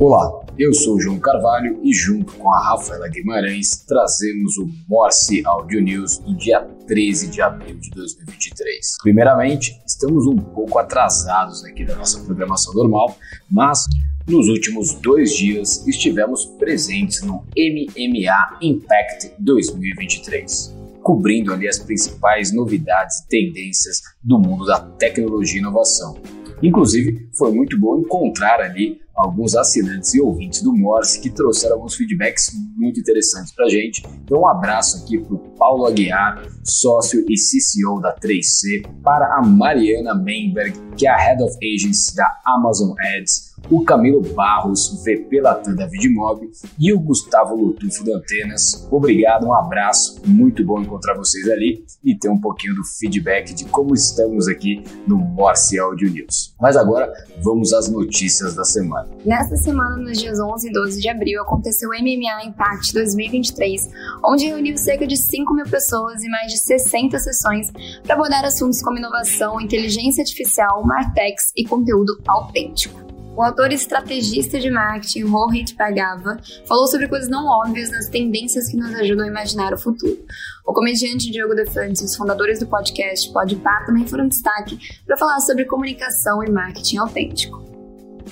Olá, eu sou João Carvalho e junto com a Rafaela Guimarães trazemos o Morse Audio News do dia 13 de abril de 2023. Primeiramente, estamos um pouco atrasados aqui da nossa programação normal, mas nos últimos dois dias estivemos presentes no MMA Impact 2023, cobrindo ali as principais novidades e tendências do mundo da tecnologia e inovação. Inclusive, foi muito bom encontrar ali alguns assinantes e ouvintes do Morse que trouxeram alguns feedbacks muito interessantes para a gente. Então, um abraço aqui para o Paulo Aguiar, sócio e CCO da 3C, para a Mariana Menberg, que é a Head of Agency da Amazon Ads, o Camilo Barros, VP Latam da Vidmob e o Gustavo Lutufo da Antenas. Obrigado, um abraço, muito bom encontrar vocês ali e ter um pouquinho do feedback de como estamos aqui no Morse Audio News. Mas agora vamos às notícias da semana. Nesta semana, nos dias 11 e 12 de abril, aconteceu o MMA Impact 2023, onde reuniu cerca de 5 mil pessoas e mais de 60 sessões para abordar assuntos como inovação, inteligência artificial, martex e conteúdo autêntico. O autor e estrategista de marketing Rohit Bhargava falou sobre coisas não óbvias nas tendências que nos ajudam a imaginar o futuro. O comediante Diogo Defante e os fundadores do podcast Podpah também foram destaque para falar sobre comunicação e marketing autêntico.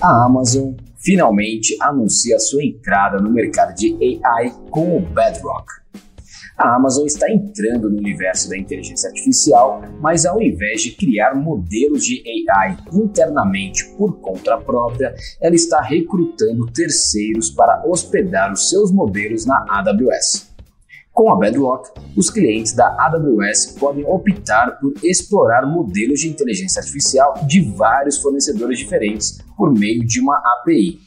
A Amazon finalmente anuncia sua entrada no mercado de AI com o Bedrock a Amazon está entrando no universo da inteligência artificial, mas ao invés de criar modelos de AI internamente por conta própria, ela está recrutando terceiros para hospedar os seus modelos na AWS. Com a Bedrock, os clientes da AWS podem optar por explorar modelos de inteligência artificial de vários fornecedores diferentes por meio de uma API.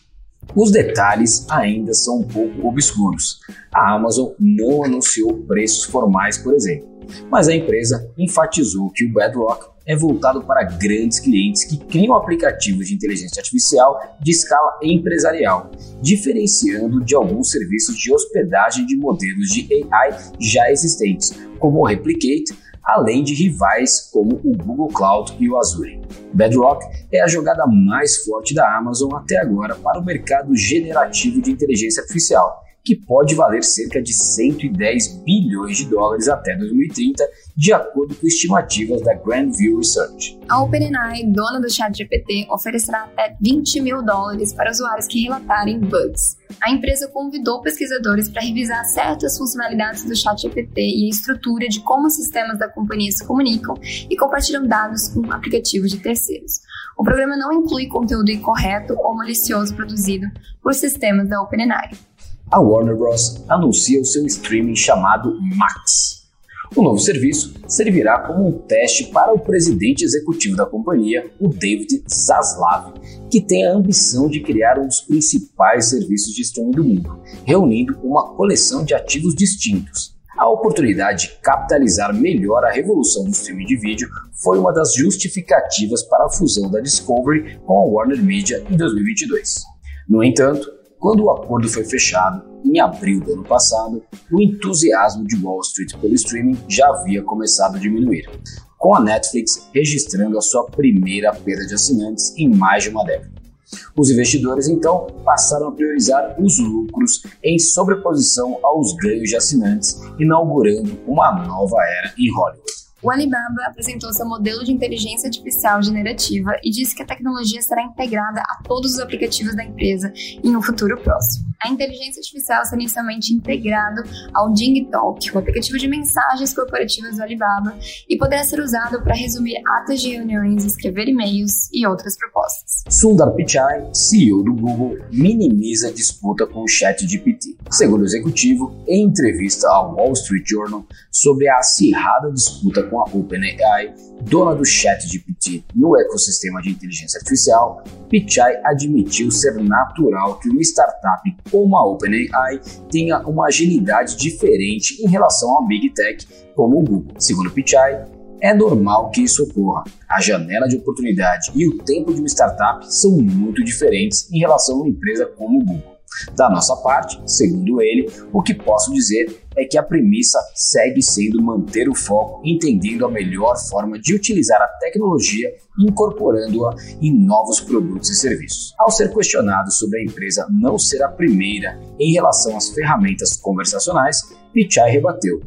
Os detalhes ainda são um pouco obscuros. A Amazon não anunciou preços formais, por exemplo, mas a empresa enfatizou que o Bedrock é voltado para grandes clientes que criam aplicativos de inteligência artificial de escala empresarial, diferenciando de alguns serviços de hospedagem de modelos de AI já existentes, como o Replicate além de rivais como o Google Cloud e o Azure. Bedrock é a jogada mais forte da Amazon até agora para o mercado generativo de inteligência artificial que pode valer cerca de 110 bilhões de dólares até 2030, de acordo com estimativas da Grandview Research. A OpenAI, dona do ChatGPT, oferecerá até 20 mil dólares para usuários que relatarem bugs. A empresa convidou pesquisadores para revisar certas funcionalidades do ChatGPT e a estrutura de como os sistemas da companhia se comunicam e compartilham dados com aplicativos de terceiros. O programa não inclui conteúdo incorreto ou malicioso produzido por sistemas da OpenAI a Warner Bros. anuncia o seu streaming chamado Max. O novo serviço servirá como um teste para o presidente executivo da companhia, o David Zaslav, que tem a ambição de criar um dos principais serviços de streaming do mundo, reunindo uma coleção de ativos distintos. A oportunidade de capitalizar melhor a revolução do streaming de vídeo foi uma das justificativas para a fusão da Discovery com a Warner Media em 2022. No entanto, quando o acordo foi fechado, em abril do ano passado, o entusiasmo de Wall Street pelo streaming já havia começado a diminuir, com a Netflix registrando a sua primeira perda de assinantes em mais de uma década. Os investidores então passaram a priorizar os lucros em sobreposição aos ganhos de assinantes, inaugurando uma nova era em Hollywood. O Alibaba apresentou seu modelo de inteligência artificial generativa e disse que a tecnologia será integrada a todos os aplicativos da empresa em um futuro próximo. A inteligência artificial será inicialmente integrado ao DingTalk, o aplicativo de mensagens corporativas do Alibaba, e poderá ser usado para resumir atas de reuniões, escrever e-mails e outras propostas. Sundar Pichai, CEO do Google, minimiza a disputa com o ChatGPT. Segundo o executivo, em entrevista ao Wall Street Journal sobre a acirrada disputa com a OpenAI, dona do ChatGPT no ecossistema de inteligência artificial, Pichai admitiu ser natural que uma startup como a OpenAI tenha uma agilidade diferente em relação ao Big Tech como o Google. Segundo Pichai, é normal que isso ocorra. A janela de oportunidade e o tempo de uma startup são muito diferentes em relação a uma empresa como o Google. Da nossa parte, segundo ele, o que posso dizer é que a premissa segue sendo manter o foco entendendo a melhor forma de utilizar a tecnologia incorporando-a em novos produtos e serviços. Ao ser questionado sobre a empresa não ser a primeira em relação às ferramentas conversacionais, Pichai rebateu: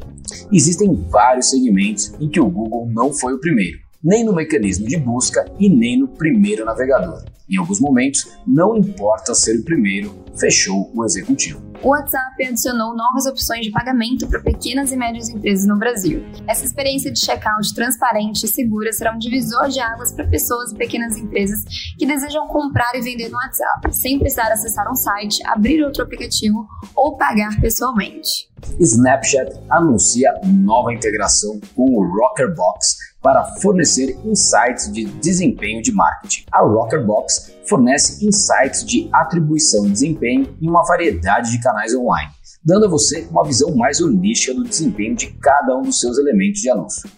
Existem vários segmentos em que o Google não foi o primeiro, nem no mecanismo de busca e nem no primeiro navegador. Em alguns momentos, não importa ser o primeiro, fechou o executivo. O WhatsApp adicionou novas opções de pagamento para pequenas e médias empresas no Brasil. Essa experiência de checkout transparente e segura será um divisor de águas para pessoas e pequenas empresas que desejam comprar e vender no WhatsApp, sem precisar acessar um site, abrir outro aplicativo ou pagar pessoalmente. Snapchat anuncia nova integração com o Rockerbox para fornecer insights de desempenho de marketing. A Rockerbox fornece insights de atribuição de desempenho em uma variedade de canais online, dando a você uma visão mais holística do desempenho de cada um dos seus elementos de anúncio.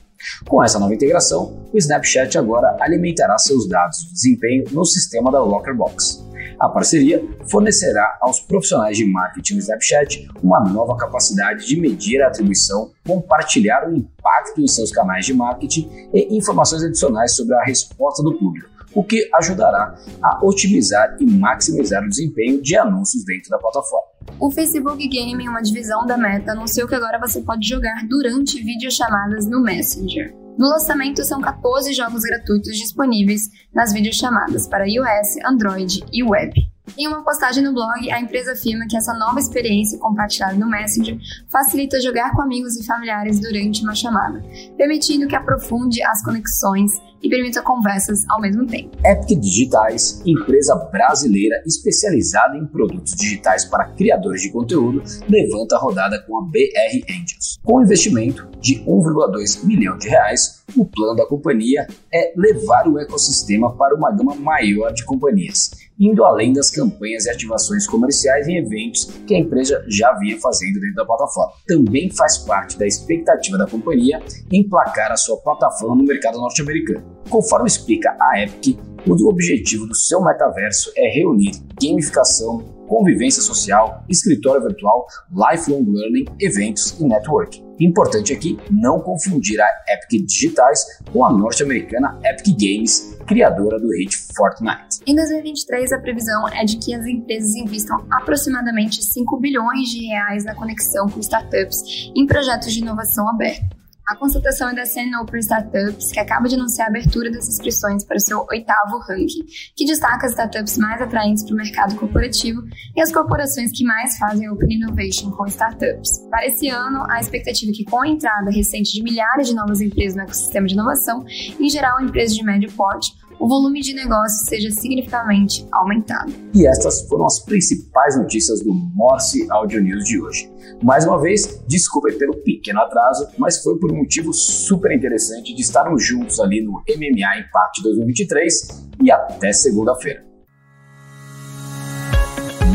Com essa nova integração, o Snapchat agora alimentará seus dados de desempenho no sistema da Rockerbox. A parceria fornecerá aos profissionais de marketing do Snapchat uma nova capacidade de medir a atribuição, compartilhar o impacto em seus canais de marketing e informações adicionais sobre a resposta do público, o que ajudará a otimizar e maximizar o desempenho de anúncios dentro da plataforma. O Facebook Gaming, uma divisão da Meta, anunciou que agora você pode jogar durante videochamadas no Messenger. No lançamento, são 14 jogos gratuitos disponíveis nas videochamadas para iOS, Android e web. Em uma postagem no blog, a empresa afirma que essa nova experiência compartilhada no Messenger facilita jogar com amigos e familiares durante uma chamada, permitindo que aprofunde as conexões e permita conversas ao mesmo tempo. Epic Digitais, empresa brasileira especializada em produtos digitais para criadores de conteúdo, levanta a rodada com a BR Angels. Com investimento de 1,2 milhão de reais, o plano da companhia é levar o ecossistema para uma gama maior de companhias indo além das campanhas e ativações comerciais em eventos que a empresa já vinha fazendo dentro da plataforma. Também faz parte da expectativa da companhia emplacar a sua plataforma no mercado norte-americano. Conforme explica a Epic, o objetivo do seu metaverso é reunir gamificação, convivência social, escritório virtual, lifelong learning, eventos e networking. Importante aqui não confundir a Epic Digitais com a norte-americana Epic Games, criadora do hit Fortnite. Em 2023, a previsão é de que as empresas investam aproximadamente 5 bilhões de reais na conexão com startups em projetos de inovação aberta. A consultação é da CNN Open Startups, que acaba de anunciar a abertura das inscrições para o seu oitavo ranking, que destaca as startups mais atraentes para o mercado corporativo e as corporações que mais fazem Open Innovation com startups. Para esse ano, a expectativa é que, com a entrada recente de milhares de novas empresas no ecossistema de inovação, em geral empresas de médio porte, o volume de negócios seja significativamente aumentado. E estas foram as principais notícias do Morse Audio News de hoje. Mais uma vez, desculpa pelo pequeno atraso, mas foi por um motivo super interessante de estarmos juntos ali no MMA Impact 2023 e até segunda-feira.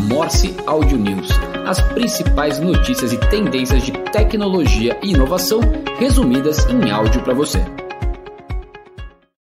Morse Audio News, as principais notícias e tendências de tecnologia e inovação resumidas em áudio para você.